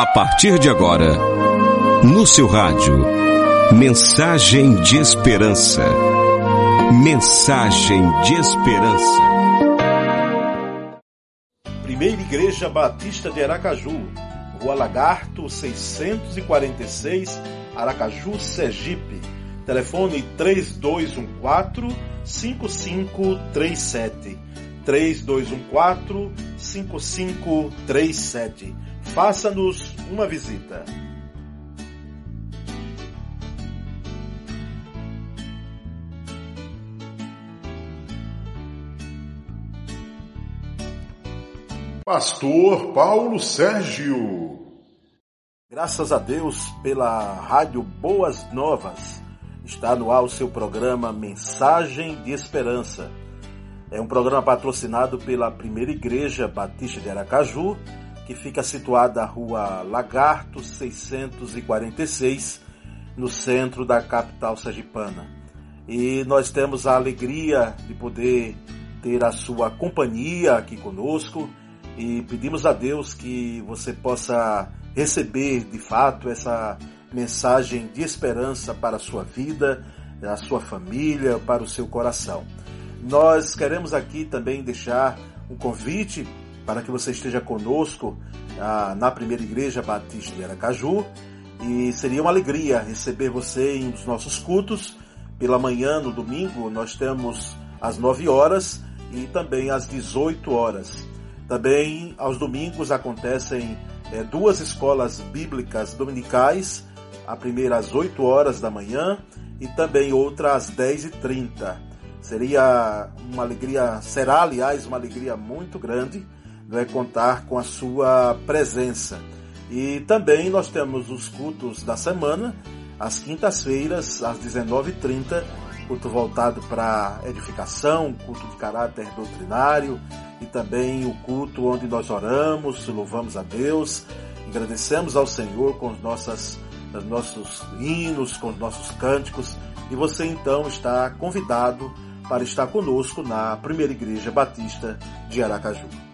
A partir de agora, no seu rádio, mensagem de esperança. Mensagem de esperança. Primeira Igreja Batista de Aracaju, Rua Lagarto 646, Aracaju, Sergipe. Telefone 3214 5537. 3214 5537. Faça-nos uma visita. Pastor Paulo Sérgio. Graças a Deus pela Rádio Boas Novas. Está no ar o seu programa Mensagem de Esperança. É um programa patrocinado pela Primeira Igreja Batista de Aracaju, que fica situada na rua Lagarto 646, no centro da capital sergipana. E nós temos a alegria de poder ter a sua companhia aqui conosco e pedimos a Deus que você possa receber de fato essa mensagem de esperança para a sua vida, a sua família, para o seu coração. Nós queremos aqui também deixar um convite para que você esteja conosco ah, na primeira igreja Batista de Aracaju e seria uma alegria receber você em um dos nossos cultos. Pela manhã, no domingo, nós temos às 9 horas e também às 18 horas. Também aos domingos acontecem é, duas escolas bíblicas dominicais, a primeira às 8 horas da manhã e também outra às 10h30. Seria uma alegria, será aliás uma alegria muito grande é contar com a sua presença. E também nós temos os cultos da semana, às quintas-feiras, às 19h30, culto voltado para edificação, culto de caráter doutrinário e também o culto onde nós oramos, louvamos a Deus, agradecemos ao Senhor com os nossas, os nossos hinos, com os nossos cânticos. E você então está convidado para estar conosco na Primeira Igreja Batista de Aracaju.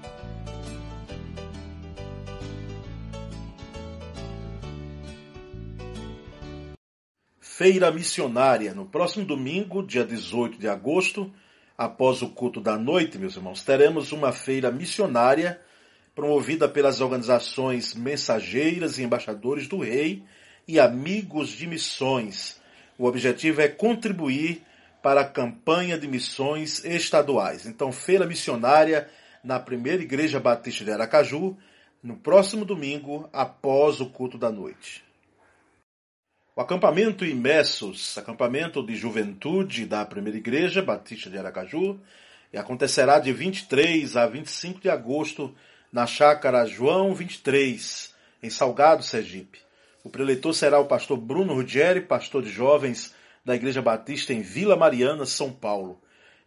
Feira Missionária, no próximo domingo, dia 18 de agosto, após o culto da noite, meus irmãos, teremos uma feira missionária promovida pelas organizações Mensageiras e Embaixadores do Rei e Amigos de Missões. O objetivo é contribuir para a campanha de missões estaduais. Então, feira missionária na primeira Igreja Batista de Aracaju, no próximo domingo, após o culto da noite. O acampamento Imersos, acampamento de juventude da Primeira Igreja Batista de Aracaju, acontecerá de 23 a 25 de agosto na chácara João 23, em Salgado, Sergipe. O preletor será o pastor Bruno Ruggeri, pastor de jovens da Igreja Batista em Vila Mariana, São Paulo.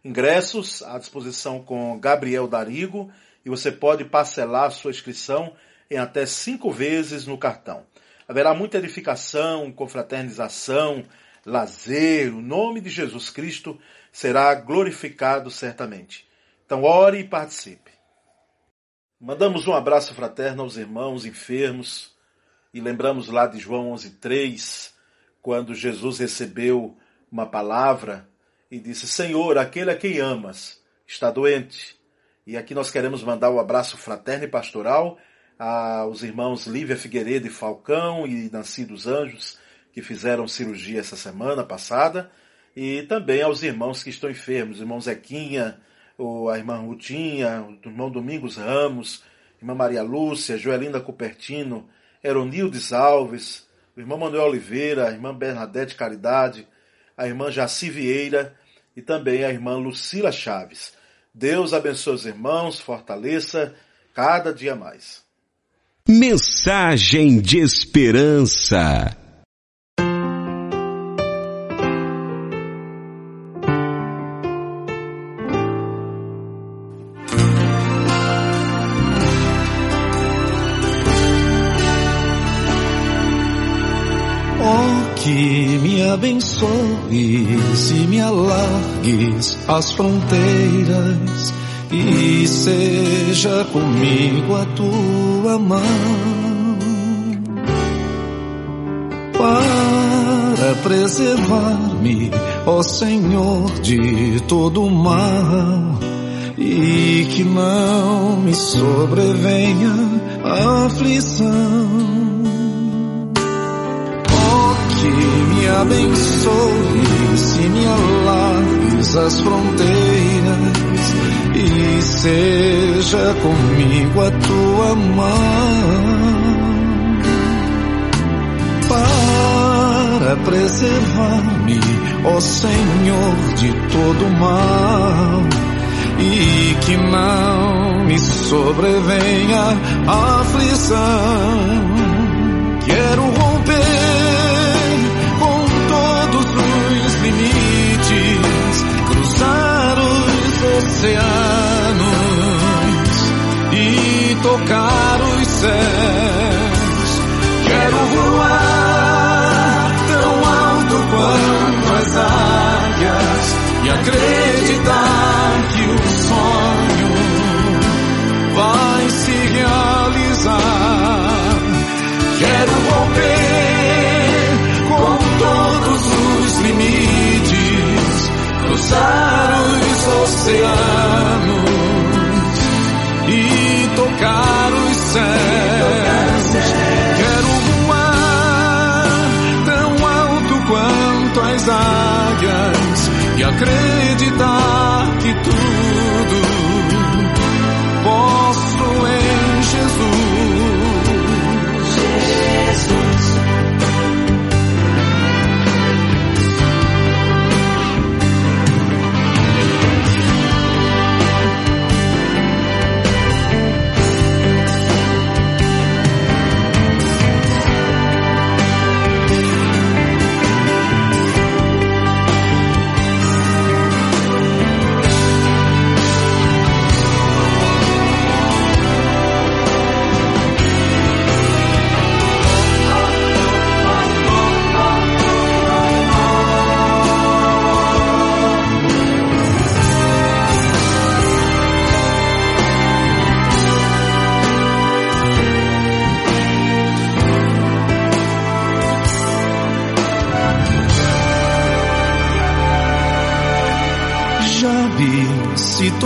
Ingressos à disposição com Gabriel Darigo e você pode parcelar sua inscrição em até cinco vezes no cartão. Haverá muita edificação, confraternização, lazer, o nome de Jesus Cristo será glorificado certamente. Então, ore e participe. Mandamos um abraço fraterno aos irmãos enfermos e lembramos lá de João 11:3, quando Jesus recebeu uma palavra e disse: Senhor, aquele a quem amas está doente. E aqui nós queremos mandar o um abraço fraterno e pastoral aos irmãos Lívia Figueiredo e Falcão e Nancy dos Anjos, que fizeram cirurgia essa semana passada, e também aos irmãos que estão enfermos, irmão Zequinha, a irmã Rutinha, o irmão Domingos Ramos, irmã Maria Lúcia, Joelina Cupertino, Eronildes Alves, o irmão Manuel Oliveira, a irmã Bernadette Caridade, a irmã Jaci Vieira e também a irmã Lucila Chaves. Deus abençoe os irmãos, fortaleça cada dia mais. Mensagem de esperança. Oh, que me abençoes e me alargues as fronteiras e seja comigo a tua tua mão para preservar-me, ó Senhor, de todo mal e que não me sobrevenha a aflição. ó que me abençoe se me alargues as fronteiras e seja comigo a tua mão para preservar-me, ó Senhor, de todo mal e que não me sobrevenha a aflição. Quero romper com todos os limites, cruzar os oceanos tocar os céus. Quero voar tão alto quanto as águias e acreditar que o sonho vai se realizar. Quero romper com todos os limites, cruzar os oceanos águias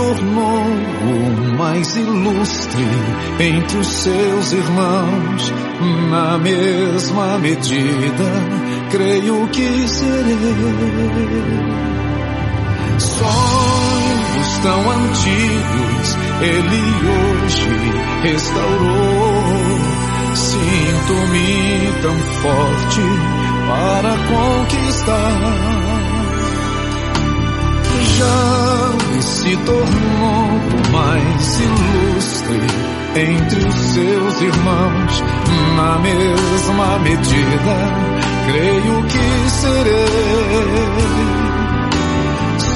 tornou o mais ilustre entre os seus irmãos. Na mesma medida, creio que serei. Sonhos tão antigos, ele hoje restaurou. Sinto-me tão forte para conquistar já se tornou o mais ilustre entre os seus irmãos. Na mesma medida, creio que serei.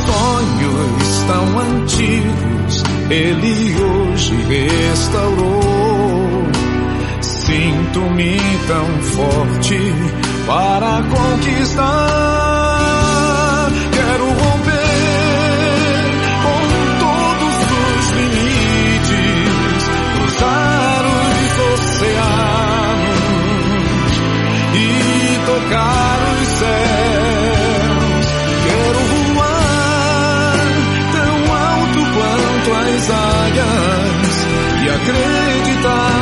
Sonhos tão antigos, ele hoje restaurou. Sinto-me tão forte para conquistar. Acreditar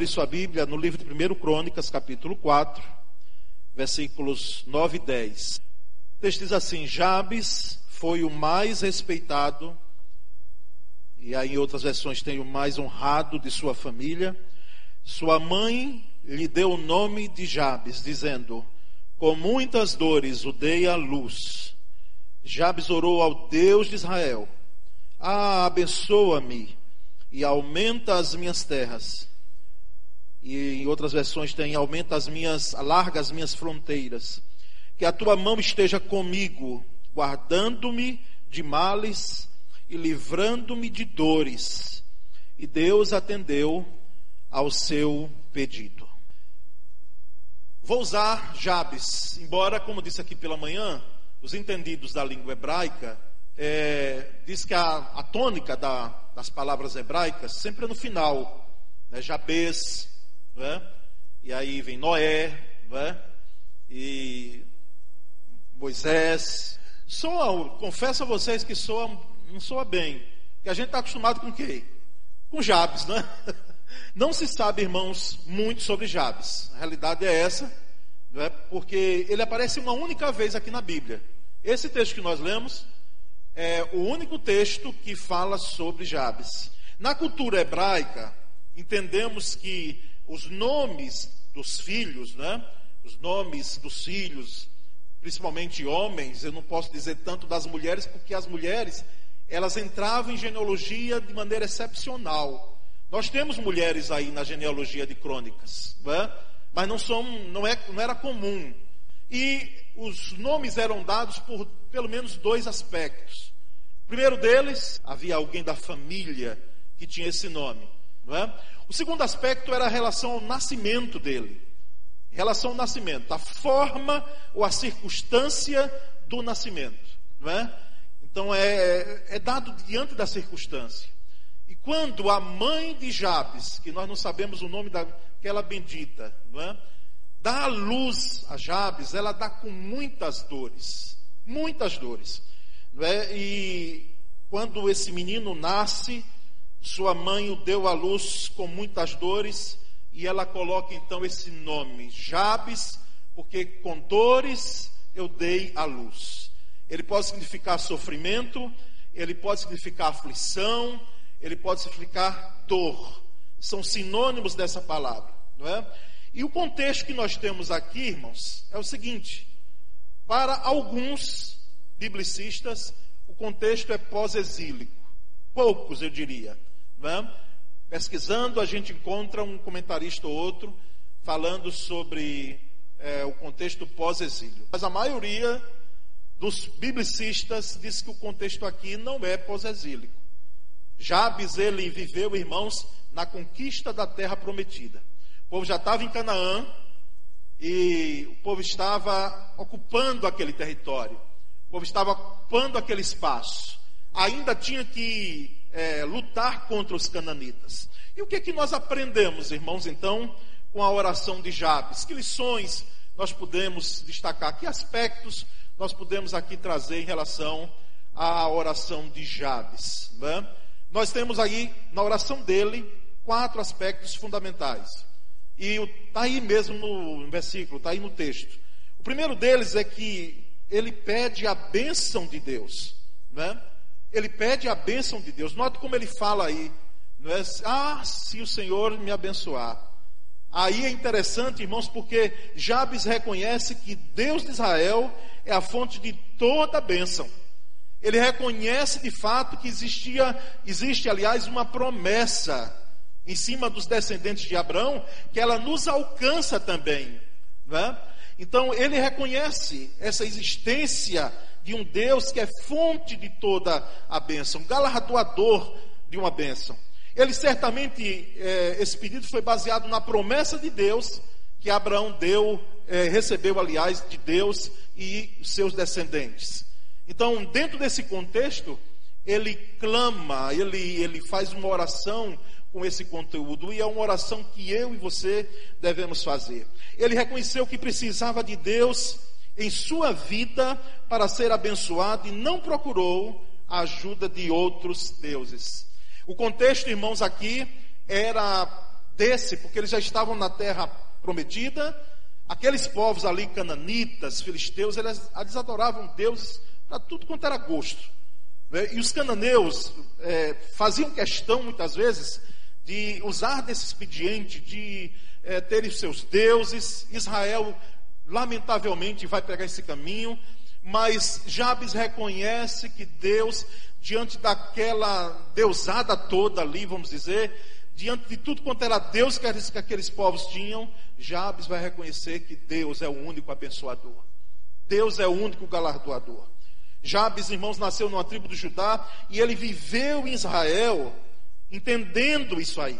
abrir sua Bíblia no livro de 1 Crônicas, capítulo 4, versículos 9 e 10. O texto diz assim: Jabes foi o mais respeitado, e aí em outras versões tem o mais honrado de sua família. Sua mãe lhe deu o nome de Jabes, dizendo: Com muitas dores o dei à luz. Jabes orou ao Deus de Israel: Ah, abençoa-me e aumenta as minhas terras. E em outras versões tem aumenta as minhas, alarga as minhas fronteiras. Que a tua mão esteja comigo, guardando-me de males e livrando-me de dores. E Deus atendeu ao seu pedido. Vou usar Jabes, embora, como disse aqui pela manhã, os entendidos da língua hebraica é, diz que a, a tônica da, das palavras hebraicas sempre é no final, né? Jabes, né? e aí vem Noé, né? e Moisés. Soa, confesso a vocês que soa, não soa bem, que a gente está acostumado com quê? Com Jabes, né? Não se sabe, irmãos, muito sobre Jabes. A realidade é essa, né? porque ele aparece uma única vez aqui na Bíblia. Esse texto que nós lemos é o único texto que fala sobre Jabes. Na cultura hebraica, entendemos que os nomes dos filhos, né? Os nomes dos filhos, principalmente homens, eu não posso dizer tanto das mulheres, porque as mulheres, elas entravam em genealogia de maneira excepcional. Nós temos mulheres aí na genealogia de crônicas, né? mas não, são, não, é, não era comum. E os nomes eram dados por pelo menos dois aspectos. Primeiro deles, havia alguém da família que tinha esse nome. É? O segundo aspecto era a relação ao nascimento dele. Relação ao nascimento, a forma ou a circunstância do nascimento. É? Então é, é dado diante da circunstância. E quando a mãe de Jabes, que nós não sabemos o nome daquela bendita, é? dá a luz a Jabes, ela dá com muitas dores, muitas dores. É? E quando esse menino nasce, sua mãe o deu à luz com muitas dores, e ela coloca então esse nome, Jabes, porque com dores eu dei à luz. Ele pode significar sofrimento, ele pode significar aflição, ele pode significar dor. São sinônimos dessa palavra, não é? E o contexto que nós temos aqui, irmãos, é o seguinte: para alguns biblicistas, o contexto é pós-exílico. Poucos, eu diria. É? Pesquisando, a gente encontra um comentarista ou outro falando sobre é, o contexto pós-exílio. Mas a maioria dos biblicistas diz que o contexto aqui não é pós-exílico. Jabes, ele viveu, irmãos, na conquista da terra prometida. O povo já estava em Canaã e o povo estava ocupando aquele território. O povo estava ocupando aquele espaço. Ainda tinha que é, lutar contra os cananitas. E o que é que nós aprendemos, irmãos, então, com a oração de Jabes? Que lições nós podemos destacar? Que aspectos nós podemos aqui trazer em relação à oração de Jabes? Né? Nós temos aí, na oração dele, quatro aspectos fundamentais. E está aí mesmo no versículo, está aí no texto. O primeiro deles é que ele pede a bênção de Deus. Né? Ele pede a bênção de Deus. Note como ele fala aí. Não é? Ah, se o Senhor me abençoar. Aí é interessante, irmãos, porque Jabes reconhece que Deus de Israel é a fonte de toda a bênção. Ele reconhece de fato que existia, existe, aliás, uma promessa em cima dos descendentes de Abraão, que ela nos alcança também. Né? Então, ele reconhece essa existência de um Deus que é fonte de toda a bênção, galardoador de uma bênção. Ele certamente, é, esse pedido foi baseado na promessa de Deus que Abraão deu, é, recebeu, aliás, de Deus e seus descendentes. Então, dentro desse contexto, ele clama, ele, ele faz uma oração com esse conteúdo e é uma oração que eu e você devemos fazer. Ele reconheceu que precisava de Deus em sua vida para ser abençoado e não procurou a ajuda de outros deuses. O contexto, irmãos, aqui era desse, porque eles já estavam na terra prometida. Aqueles povos ali, cananitas, filisteus, eles, eles adoravam deuses para tudo quanto era gosto. Né? E os cananeus é, faziam questão, muitas vezes, de usar desse expediente, de é, terem seus deuses. Israel, lamentavelmente, vai pegar esse caminho, mas Jabes reconhece que Deus, diante daquela deusada toda ali, vamos dizer, diante de tudo quanto era Deus que aqueles povos tinham, Jabes vai reconhecer que Deus é o único abençoador. Deus é o único galardoador. Jabes, irmãos, nasceu numa tribo do Judá e ele viveu em Israel entendendo isso aí.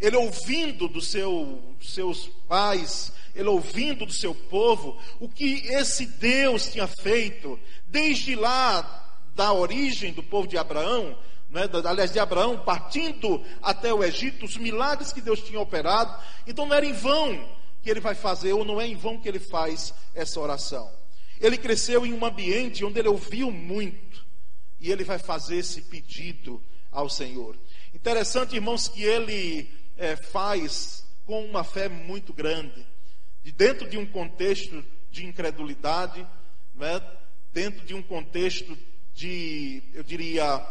Ele ouvindo do seu, dos seus pais, ele ouvindo do seu povo, o que esse Deus tinha feito, desde lá da origem do povo de Abraão, né, aliás, de Abraão, partindo até o Egito, os milagres que Deus tinha operado. Então não era em vão que ele vai fazer, ou não é em vão que ele faz essa oração. Ele cresceu em um ambiente onde ele ouviu muito, e ele vai fazer esse pedido ao Senhor. Interessante, irmãos, que ele é, faz com uma fé muito grande, de dentro de um contexto de incredulidade, né, dentro de um contexto de, eu diria,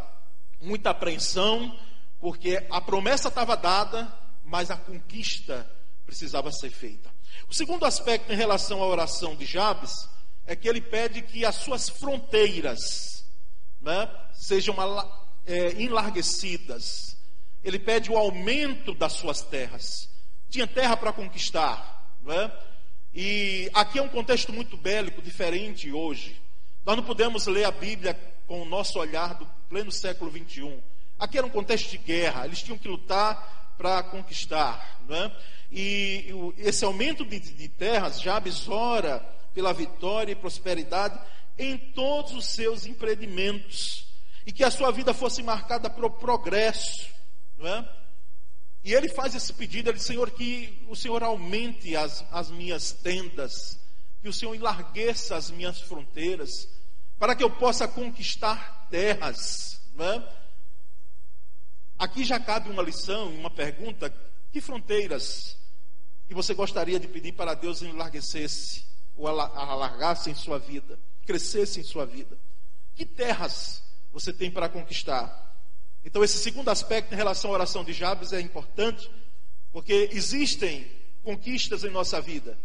muita apreensão, porque a promessa estava dada, mas a conquista precisava ser feita. O segundo aspecto em relação à oração de Jabes é que ele pede que as suas fronteiras né, sejam é, enlarguecidas. Ele pede o aumento das suas terras. Tinha terra para conquistar. Né? E aqui é um contexto muito bélico, diferente hoje. Nós não podemos ler a Bíblia com o nosso olhar do pleno século 21. Aqui era um contexto de guerra, eles tinham que lutar para conquistar. Né? E esse aumento de, de terras, Jabes ora pela vitória e prosperidade em todos os seus empreendimentos. E que a sua vida fosse marcada pelo progresso. Não é? E ele faz esse pedido, ele diz, Senhor, que o Senhor aumente as, as minhas tendas, que o Senhor enlargueça as minhas fronteiras, para que eu possa conquistar terras. Né? Aqui já cabe uma lição, uma pergunta: que fronteiras que você gostaria de pedir para Deus enlarguecesse, ou alargasse em sua vida, crescesse em sua vida? Que terras você tem para conquistar? Então, esse segundo aspecto em relação à oração de Jabes é importante, porque existem conquistas em nossa vida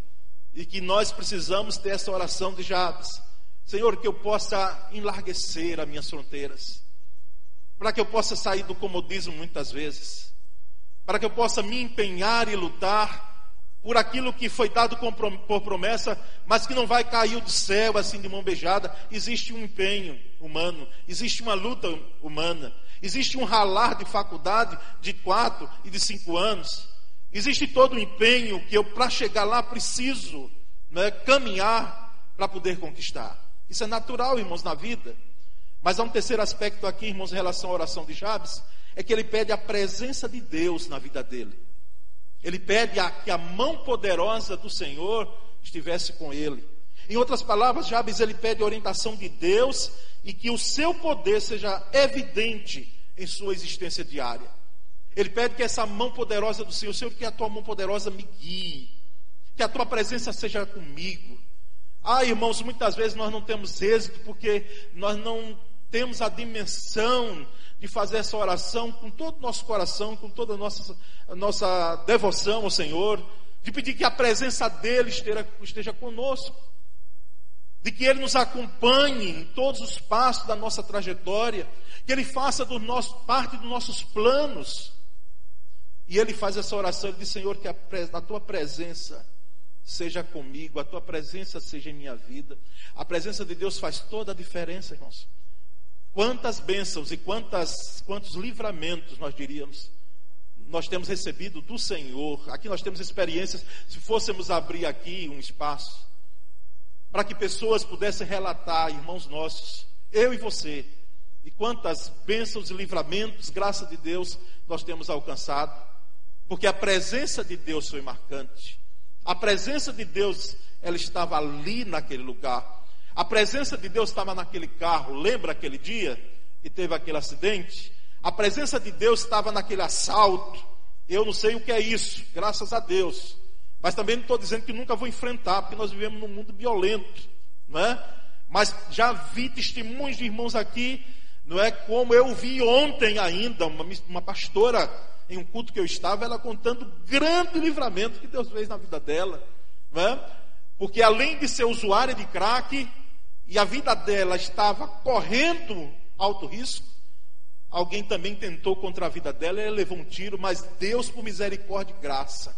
e que nós precisamos ter essa oração de Jabes. Senhor, que eu possa enlarguecer as minhas fronteiras, para que eu possa sair do comodismo muitas vezes, para que eu possa me empenhar e lutar por aquilo que foi dado por promessa, mas que não vai cair do céu assim de mão beijada. Existe um empenho humano, existe uma luta humana, existe um ralar de faculdade de quatro e de cinco anos, existe todo o empenho que eu, para chegar lá, preciso né, caminhar para poder conquistar. Isso é natural, irmãos, na vida. Mas há um terceiro aspecto aqui, irmãos, em relação à oração de Jabes, é que ele pede a presença de Deus na vida dele. Ele pede a, que a mão poderosa do Senhor estivesse com ele. Em outras palavras, Jabes ele pede a orientação de Deus e que o seu poder seja evidente em sua existência diária. Ele pede que essa mão poderosa do Senhor, Senhor, que a tua mão poderosa me guie, que a tua presença seja comigo, ah, irmãos, muitas vezes nós não temos êxito porque nós não temos a dimensão de fazer essa oração com todo o nosso coração, com toda a nossa, a nossa devoção ao Senhor, de pedir que a presença dEle esteja, esteja conosco, de que Ele nos acompanhe em todos os passos da nossa trajetória, que Ele faça do nosso, parte dos nossos planos. E Ele faz essa oração, Ele diz, Senhor, que a, a Tua presença seja comigo, a tua presença seja em minha vida. A presença de Deus faz toda a diferença, irmãos. Quantas bênçãos e quantas, quantos livramentos nós diríamos nós temos recebido do Senhor. Aqui nós temos experiências. Se fôssemos abrir aqui um espaço para que pessoas pudessem relatar, irmãos nossos, eu e você, e quantas bênçãos e livramentos, graça de Deus, nós temos alcançado, porque a presença de Deus foi marcante. A presença de Deus, ela estava ali naquele lugar. A presença de Deus estava naquele carro. Lembra aquele dia que teve aquele acidente? A presença de Deus estava naquele assalto. Eu não sei o que é isso, graças a Deus. Mas também não estou dizendo que nunca vou enfrentar, porque nós vivemos num mundo violento, não é? Mas já vi testemunhos de irmãos aqui, não é? Como eu vi ontem ainda, uma, uma pastora em um culto que eu estava, ela contando o grande livramento que Deus fez na vida dela, não é? Porque além de ser usuária de crack, e a vida dela estava correndo alto risco, alguém também tentou contra a vida dela, ela levou um tiro, mas Deus, por misericórdia e graça,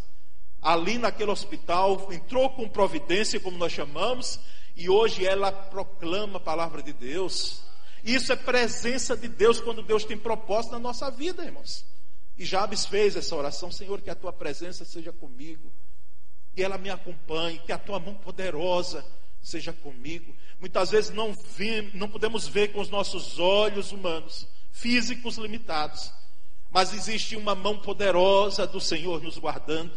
ali naquele hospital, entrou com providência, como nós chamamos, e hoje ela proclama a palavra de Deus. Isso é presença de Deus quando Deus tem propósito na nossa vida, irmãos. E Jabes fez essa oração, Senhor, que a tua presença seja comigo, que ela me acompanhe, que a tua mão poderosa seja comigo. Muitas vezes não, vi, não podemos ver com os nossos olhos humanos, físicos limitados, mas existe uma mão poderosa do Senhor nos guardando.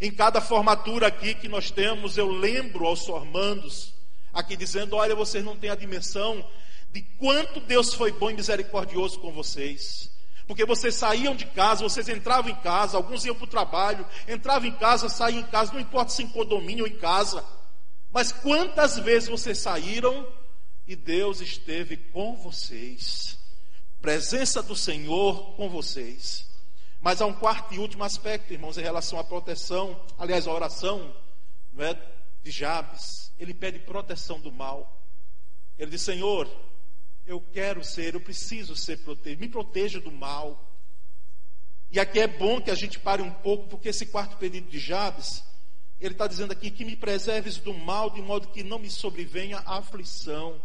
Em cada formatura aqui que nós temos, eu lembro aos formandos, aqui dizendo: olha, vocês não têm a dimensão de quanto Deus foi bom e misericordioso com vocês. Porque vocês saíam de casa, vocês entravam em casa, alguns iam para o trabalho, entravam em casa, saíam em casa, não importa se em condomínio ou em casa. Mas quantas vezes vocês saíram e Deus esteve com vocês? Presença do Senhor com vocês. Mas há um quarto e último aspecto, irmãos, em relação à proteção, aliás, à oração não é, de Jabes. Ele pede proteção do mal. Ele diz: Senhor, eu quero ser, eu preciso ser protegido, me proteja do mal. E aqui é bom que a gente pare um pouco, porque esse quarto pedido de Jabes, ele está dizendo aqui que me preserves do mal, de modo que não me sobrevenha aflição.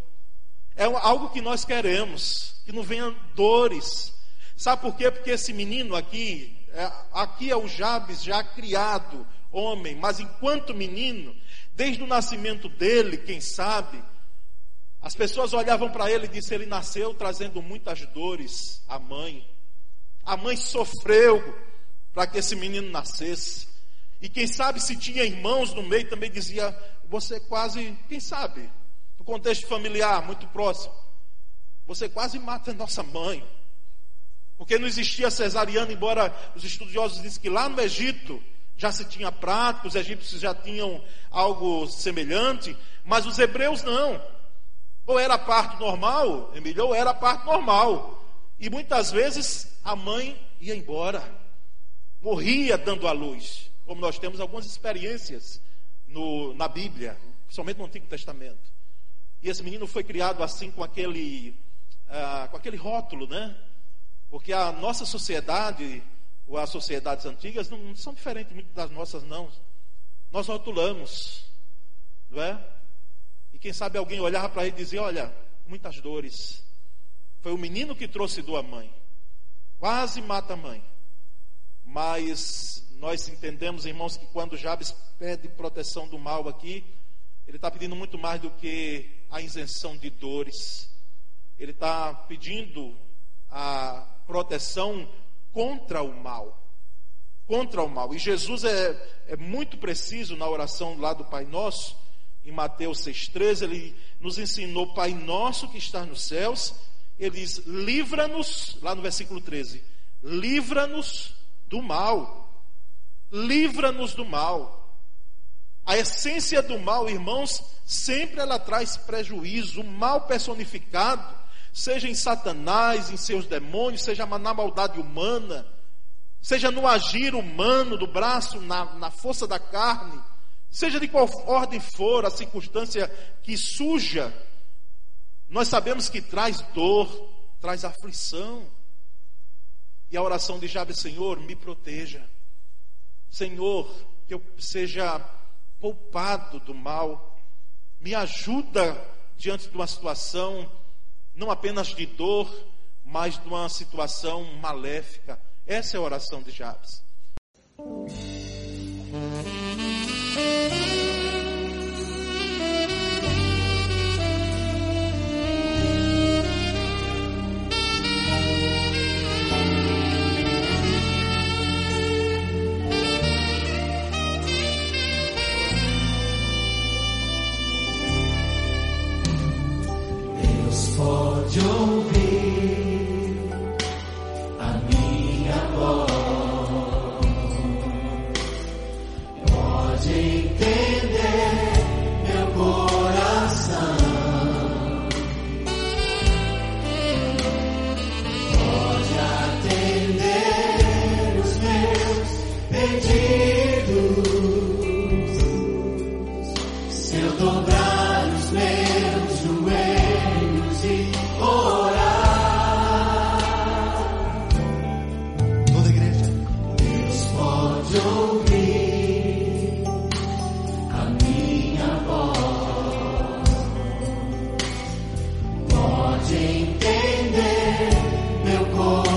É algo que nós queremos, que não venham dores. Sabe por quê? Porque esse menino aqui, é, aqui é o Jabes já criado, homem, mas enquanto menino, desde o nascimento dele, quem sabe, as pessoas olhavam para ele e disseram: ele nasceu trazendo muitas dores à mãe. A mãe sofreu para que esse menino nascesse. E quem sabe se tinha irmãos no meio também dizia: você quase, quem sabe, no contexto familiar muito próximo, você quase mata a nossa mãe. Porque não existia cesariana, embora os estudiosos dizem que lá no Egito já se tinha prática, os egípcios já tinham algo semelhante, mas os hebreus não. Ou era a parte normal, Emílio, ou era a parte normal. E muitas vezes a mãe ia embora, morria dando à luz, como nós temos algumas experiências no, na Bíblia, principalmente no Antigo Testamento. E esse menino foi criado assim com aquele, ah, com aquele rótulo, né? Porque a nossa sociedade, ou as sociedades antigas, não, não são diferentes muito das nossas, não. Nós rotulamos, não é? quem sabe alguém olhava para ele e dizia: Olha, muitas dores. Foi o menino que trouxe dor à mãe. Quase mata a mãe. Mas nós entendemos, irmãos, que quando Jabes pede proteção do mal aqui, ele está pedindo muito mais do que a isenção de dores. Ele está pedindo a proteção contra o mal. Contra o mal. E Jesus é, é muito preciso na oração lá do Pai Nosso em Mateus 6,13, ele nos ensinou, Pai nosso que está nos céus, ele diz, livra-nos, lá no versículo 13, livra-nos do mal. Livra-nos do mal. A essência do mal, irmãos, sempre ela traz prejuízo, o mal personificado, seja em Satanás, em seus demônios, seja na maldade humana, seja no agir humano, do braço, na, na força da carne, Seja de qual ordem for a circunstância que suja, nós sabemos que traz dor, traz aflição. E a oração de Jabes, Senhor, me proteja. Senhor, que eu seja poupado do mal. Me ajuda diante de uma situação não apenas de dor, mas de uma situação maléfica. Essa é a oração de Jabes. entender meu coração.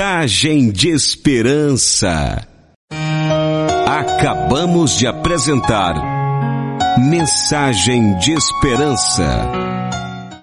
Mensagem de esperança. Acabamos de apresentar Mensagem de esperança